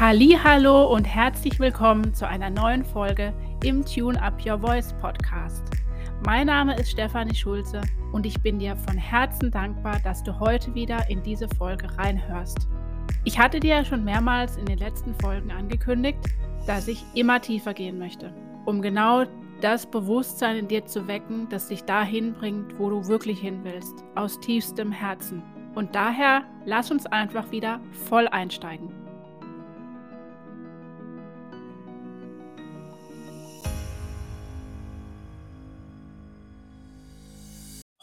Hallo und herzlich willkommen zu einer neuen Folge im Tune Up Your Voice Podcast. Mein Name ist Stefanie Schulze und ich bin dir von Herzen dankbar, dass du heute wieder in diese Folge reinhörst. Ich hatte dir ja schon mehrmals in den letzten Folgen angekündigt, dass ich immer tiefer gehen möchte, um genau das Bewusstsein in dir zu wecken, das dich dahin bringt, wo du wirklich hin willst, aus tiefstem Herzen. Und daher lass uns einfach wieder voll einsteigen.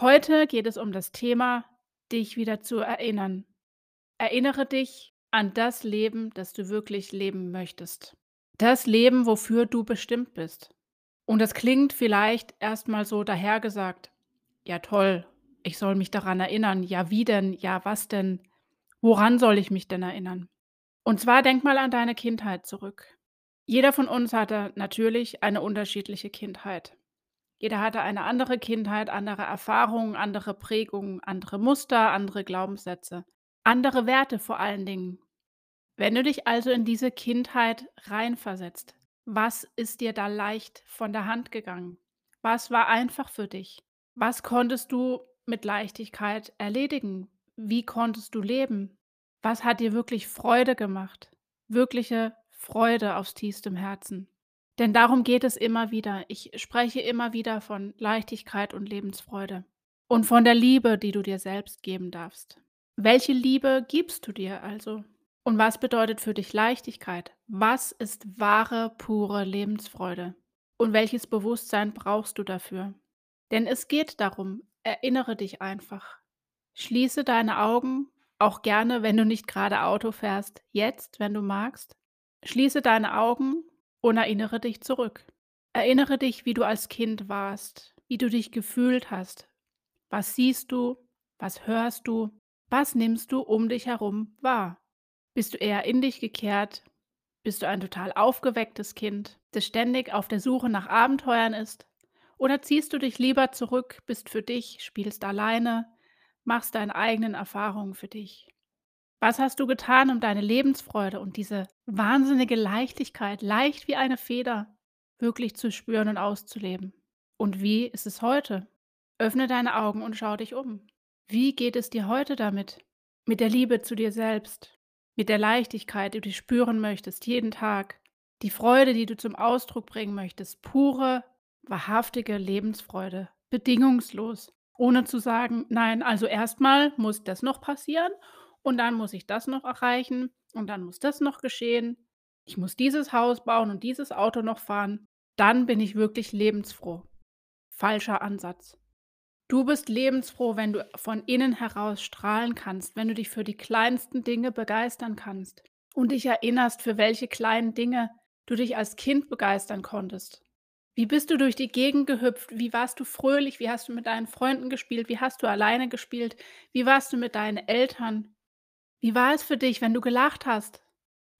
Heute geht es um das Thema, dich wieder zu erinnern. Erinnere dich an das Leben, das du wirklich leben möchtest. Das Leben, wofür du bestimmt bist. Und das klingt vielleicht erstmal so dahergesagt. Ja, toll, ich soll mich daran erinnern. Ja, wie denn? Ja, was denn? Woran soll ich mich denn erinnern? Und zwar denk mal an deine Kindheit zurück. Jeder von uns hatte natürlich eine unterschiedliche Kindheit. Jeder hatte eine andere Kindheit, andere Erfahrungen, andere Prägungen, andere Muster, andere Glaubenssätze, andere Werte vor allen Dingen. Wenn du dich also in diese Kindheit reinversetzt, was ist dir da leicht von der Hand gegangen? Was war einfach für dich? Was konntest du mit Leichtigkeit erledigen? Wie konntest du leben? Was hat dir wirklich Freude gemacht? Wirkliche Freude aus tiefstem Herzen. Denn darum geht es immer wieder. Ich spreche immer wieder von Leichtigkeit und Lebensfreude und von der Liebe, die du dir selbst geben darfst. Welche Liebe gibst du dir also? Und was bedeutet für dich Leichtigkeit? Was ist wahre, pure Lebensfreude? Und welches Bewusstsein brauchst du dafür? Denn es geht darum, erinnere dich einfach. Schließe deine Augen, auch gerne, wenn du nicht gerade Auto fährst, jetzt, wenn du magst. Schließe deine Augen und erinnere dich zurück. Erinnere dich, wie du als Kind warst, wie du dich gefühlt hast. Was siehst du? Was hörst du? Was nimmst du um dich herum wahr? Bist du eher in dich gekehrt? Bist du ein total aufgewecktes Kind, das ständig auf der Suche nach Abenteuern ist? Oder ziehst du dich lieber zurück, bist für dich, spielst alleine, machst deine eigenen Erfahrungen für dich? Was hast du getan, um deine Lebensfreude und diese wahnsinnige Leichtigkeit, leicht wie eine Feder, wirklich zu spüren und auszuleben? Und wie ist es heute? Öffne deine Augen und schau dich um. Wie geht es dir heute damit? Mit der Liebe zu dir selbst, mit der Leichtigkeit, die du spüren möchtest, jeden Tag, die Freude, die du zum Ausdruck bringen möchtest, pure, wahrhaftige Lebensfreude, bedingungslos, ohne zu sagen, nein, also erstmal muss das noch passieren und dann muss ich das noch erreichen und dann muss das noch geschehen. Ich muss dieses Haus bauen und dieses Auto noch fahren. Dann bin ich wirklich lebensfroh. Falscher Ansatz. Du bist lebensfroh, wenn du von innen heraus strahlen kannst, wenn du dich für die kleinsten Dinge begeistern kannst und dich erinnerst, für welche kleinen Dinge du dich als Kind begeistern konntest. Wie bist du durch die Gegend gehüpft? Wie warst du fröhlich? Wie hast du mit deinen Freunden gespielt? Wie hast du alleine gespielt? Wie warst du mit deinen Eltern? Wie war es für dich, wenn du gelacht hast?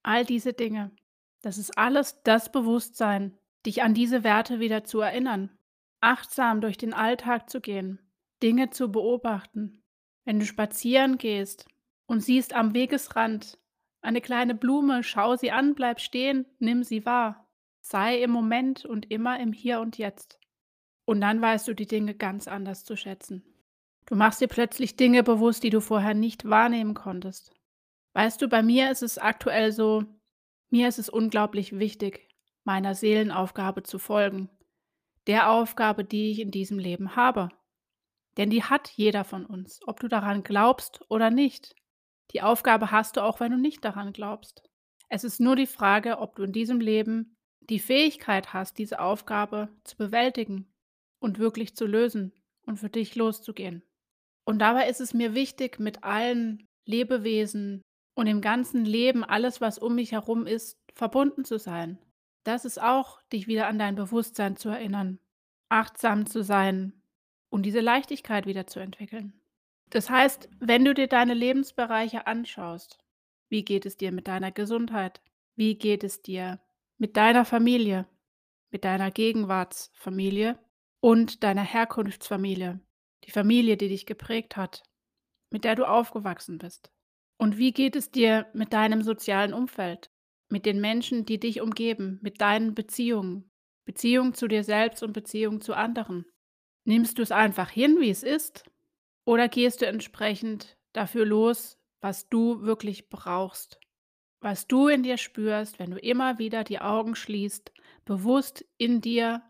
All diese Dinge. Das ist alles das Bewusstsein, dich an diese Werte wieder zu erinnern. Achtsam durch den Alltag zu gehen, Dinge zu beobachten. Wenn du spazieren gehst und siehst am Wegesrand eine kleine Blume, schau sie an, bleib stehen, nimm sie wahr. Sei im Moment und immer im Hier und Jetzt. Und dann weißt du die Dinge ganz anders zu schätzen. Du machst dir plötzlich Dinge bewusst, die du vorher nicht wahrnehmen konntest. Weißt du, bei mir ist es aktuell so, mir ist es unglaublich wichtig, meiner Seelenaufgabe zu folgen. Der Aufgabe, die ich in diesem Leben habe. Denn die hat jeder von uns, ob du daran glaubst oder nicht. Die Aufgabe hast du auch, wenn du nicht daran glaubst. Es ist nur die Frage, ob du in diesem Leben die Fähigkeit hast, diese Aufgabe zu bewältigen und wirklich zu lösen und für dich loszugehen. Und dabei ist es mir wichtig, mit allen Lebewesen und im ganzen Leben, alles, was um mich herum ist, verbunden zu sein. Das ist auch, dich wieder an dein Bewusstsein zu erinnern, achtsam zu sein und diese Leichtigkeit wieder zu entwickeln. Das heißt, wenn du dir deine Lebensbereiche anschaust, wie geht es dir mit deiner Gesundheit? Wie geht es dir mit deiner Familie, mit deiner Gegenwartsfamilie und deiner Herkunftsfamilie? Die Familie, die dich geprägt hat, mit der du aufgewachsen bist? Und wie geht es dir mit deinem sozialen Umfeld? mit den Menschen, die dich umgeben, mit deinen Beziehungen, Beziehung zu dir selbst und Beziehung zu anderen? Nimmst du es einfach hin, wie es ist, oder gehst du entsprechend dafür los, was du wirklich brauchst? Was du in dir spürst, wenn du immer wieder die Augen schließt, bewusst in dir,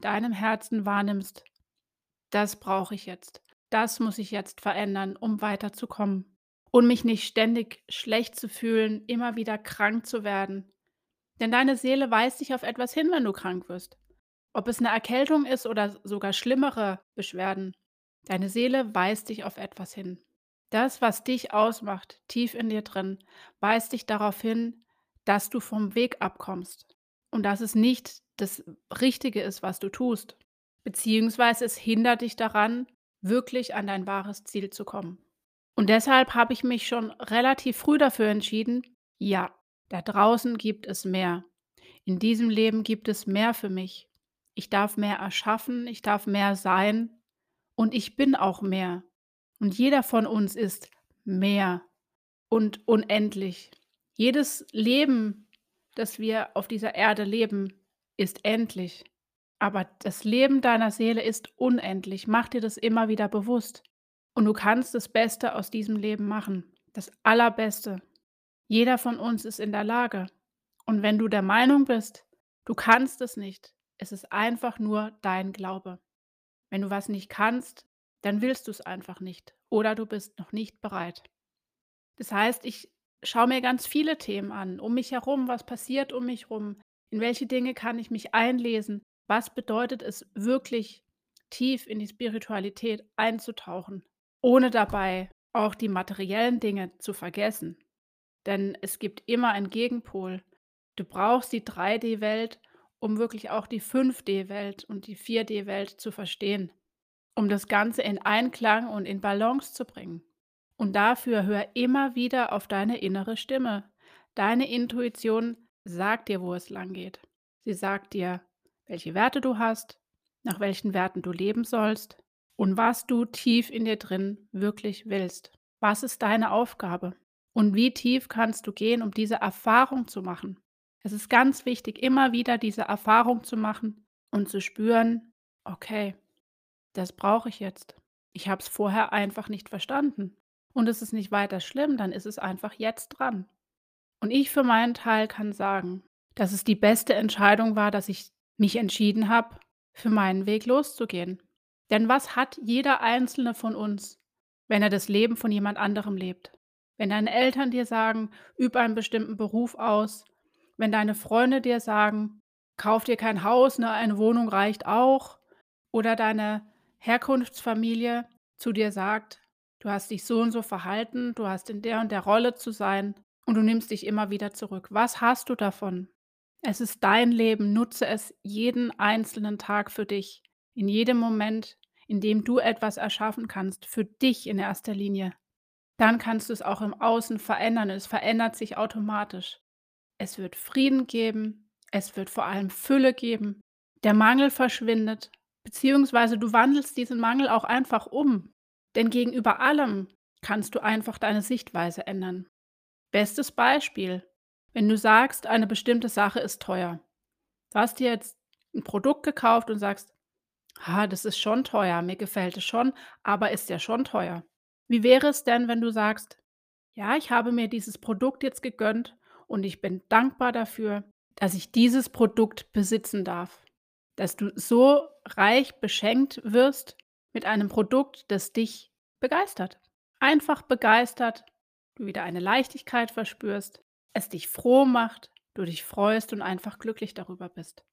deinem Herzen wahrnimmst: „Das brauche ich jetzt. Das muss ich jetzt verändern, um weiterzukommen und mich nicht ständig schlecht zu fühlen, immer wieder krank zu werden.“ Denn deine Seele weist dich auf etwas hin, wenn du krank wirst. Ob es 'ne Erkältung ist oder sogar schlimmere Beschwerden. Deine Seele weist dich auf etwas hin. Das, was dich ausmacht, tief in dir drin, weist dich darauf hin, dass du vom Weg abkommst und dass es nicht das Richtige ist, was du tust, beziehungsweise es hindert dich daran, wirklich an dein wahres Ziel zu kommen. Und deshalb habe ich mich schon relativ früh dafür entschieden: „Ja, da draußen gibt es mehr. In diesem Leben gibt es mehr für mich. Ich darf mehr erschaffen, ich darf mehr sein und ich bin auch mehr.“ Und jeder von uns ist mehr und unendlich. Jedes Leben, das wir auf dieser Erde leben, ist endlich. Aber das Leben deiner Seele ist unendlich. Mach dir das immer wieder bewusst. Und du kannst das Beste aus diesem Leben machen, das Allerbeste. Jeder von uns ist in der Lage. Und wenn du der Meinung bist, du kannst es nicht, es ist einfach nur dein Glaube. Wenn du was nicht kannst, dann willst du's einfach nicht oder du bist noch nicht bereit. Das heißt, ich schaue mir ganz viele Themen an, um mich herum, was passiert um mich rum, in welche Dinge kann ich mich einlesen, was bedeutet es wirklich, tief in die Spiritualität einzutauchen, ohne dabei auch die materiellen Dinge zu vergessen. Denn es gibt immer einen Gegenpol. Du brauchst die 3D-Welt, um wirklich auch die 5D-Welt und die 4D-Welt zu verstehen, um das Ganze in Einklang und in Balance zu bringen. Und dafür hör immer wieder auf deine innere Stimme. Deine Intuition sagt dir, wo es langgeht. Sie sagt dir, welche Werte du hast, nach welchen Werten du leben sollst und was du tief in dir drin wirklich willst. Was ist deine Aufgabe? Und wie tief kannst du gehen, um diese Erfahrung zu machen? Es ist ganz wichtig, immer wieder diese Erfahrung zu machen und zu spüren: „Okay, das brauche ich jetzt. Ich habe es vorher einfach nicht verstanden und es ist nicht weiter schlimm, dann ist es einfach jetzt dran.“ Und ich für meinen Teil kann sagen, dass es die beste Entscheidung war, dass ich mich entschieden habe, für meinen Weg loszugehen. Denn was hat jeder Einzelne von uns, wenn er das Leben von jemand anderem lebt? Wenn deine Eltern dir sagen: „Übe einen bestimmten Beruf aus“, wenn deine Freunde dir sagen: „Kauf dir kein Haus, ne, eine Wohnung reicht auch“, oder deine Herkunftsfamilie zu dir sagt: „Du hast dich so und so verhalten, du hast in der und der Rolle zu sein und du nimmst dich immer wieder zurück.“ Was hast du davon? Es ist dein Leben, nutze es jeden einzelnen Tag für dich, in jedem Moment, in dem du etwas erschaffen kannst, für dich in erster Linie. Dann kannst du's auch im Außen verändern. Es verändert sich automatisch. Es wird Frieden geben, es wird vor allem Fülle geben. Der Mangel verschwindet, beziehungsweise du wandelst diesen Mangel auch einfach um. Denn gegenüber allem kannst du einfach deine Sichtweise ändern. Bestes Beispiel: Wenn du sagst, eine bestimmte Sache ist teuer. Du hast dir jetzt 'n Produkt gekauft und sagst: „Ah, das ist schon teuer, mir gefällt es schon, aber ist ja schon teuer.“ Wie wäre es denn, wenn du sagst: „Ja, ich habe mir dieses Produkt jetzt gegönnt und ich bin dankbar dafür, dass ich dieses Produkt besitzen darf.“ Dass du so reich beschenkt wirst mit einem Produkt, das dich begeistert. Einfach begeistert, du wieder eine Leichtigkeit verspürst, es dich froh macht, du dich freust und einfach glücklich darüber bist.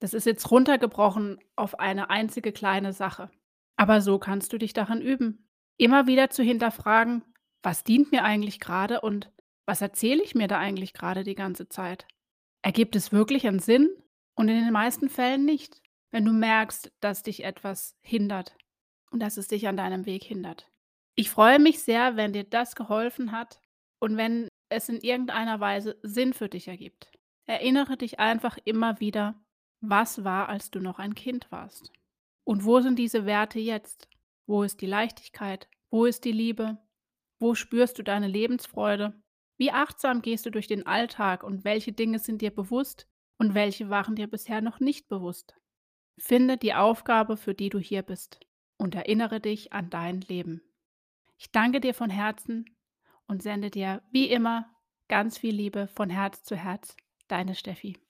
Das ist jetzt runtergebrochen auf eine einzige kleine Sache. Aber so kannst du dich darin üben, immer wieder zu hinterfragen: „Was dient mir eigentlich grade und was erzähle ich mir da eigentlich grade die ganze Zeit? Ergibt es wirklich einen Sinn?“ Und in den meisten Fällen nicht, wenn du merkst, dass dich etwas hindert und dass es dich an deinem Weg hindert. Ich freue mich sehr, wenn dir das geholfen hat und wenn es in irgendeiner Weise Sinn für dich ergibt. Erinnere dich einfach immer wieder, was war, als du noch ein Kind warst. Und wo sind diese Werte jetzt? Wo ist die Leichtigkeit? Wo ist die Liebe? Wo spürst du deine Lebensfreude? Wie achtsam gehst du durch den Alltag und welche Dinge sind dir bewusst und welche waren dir bisher noch nicht bewusst? Finde die Aufgabe, für die du hier bist und erinnere dich an dein Leben. Ich danke dir von Herzen, und sende dir wie immer ganz viel Liebe von Herz zu Herz. Deine Steffi.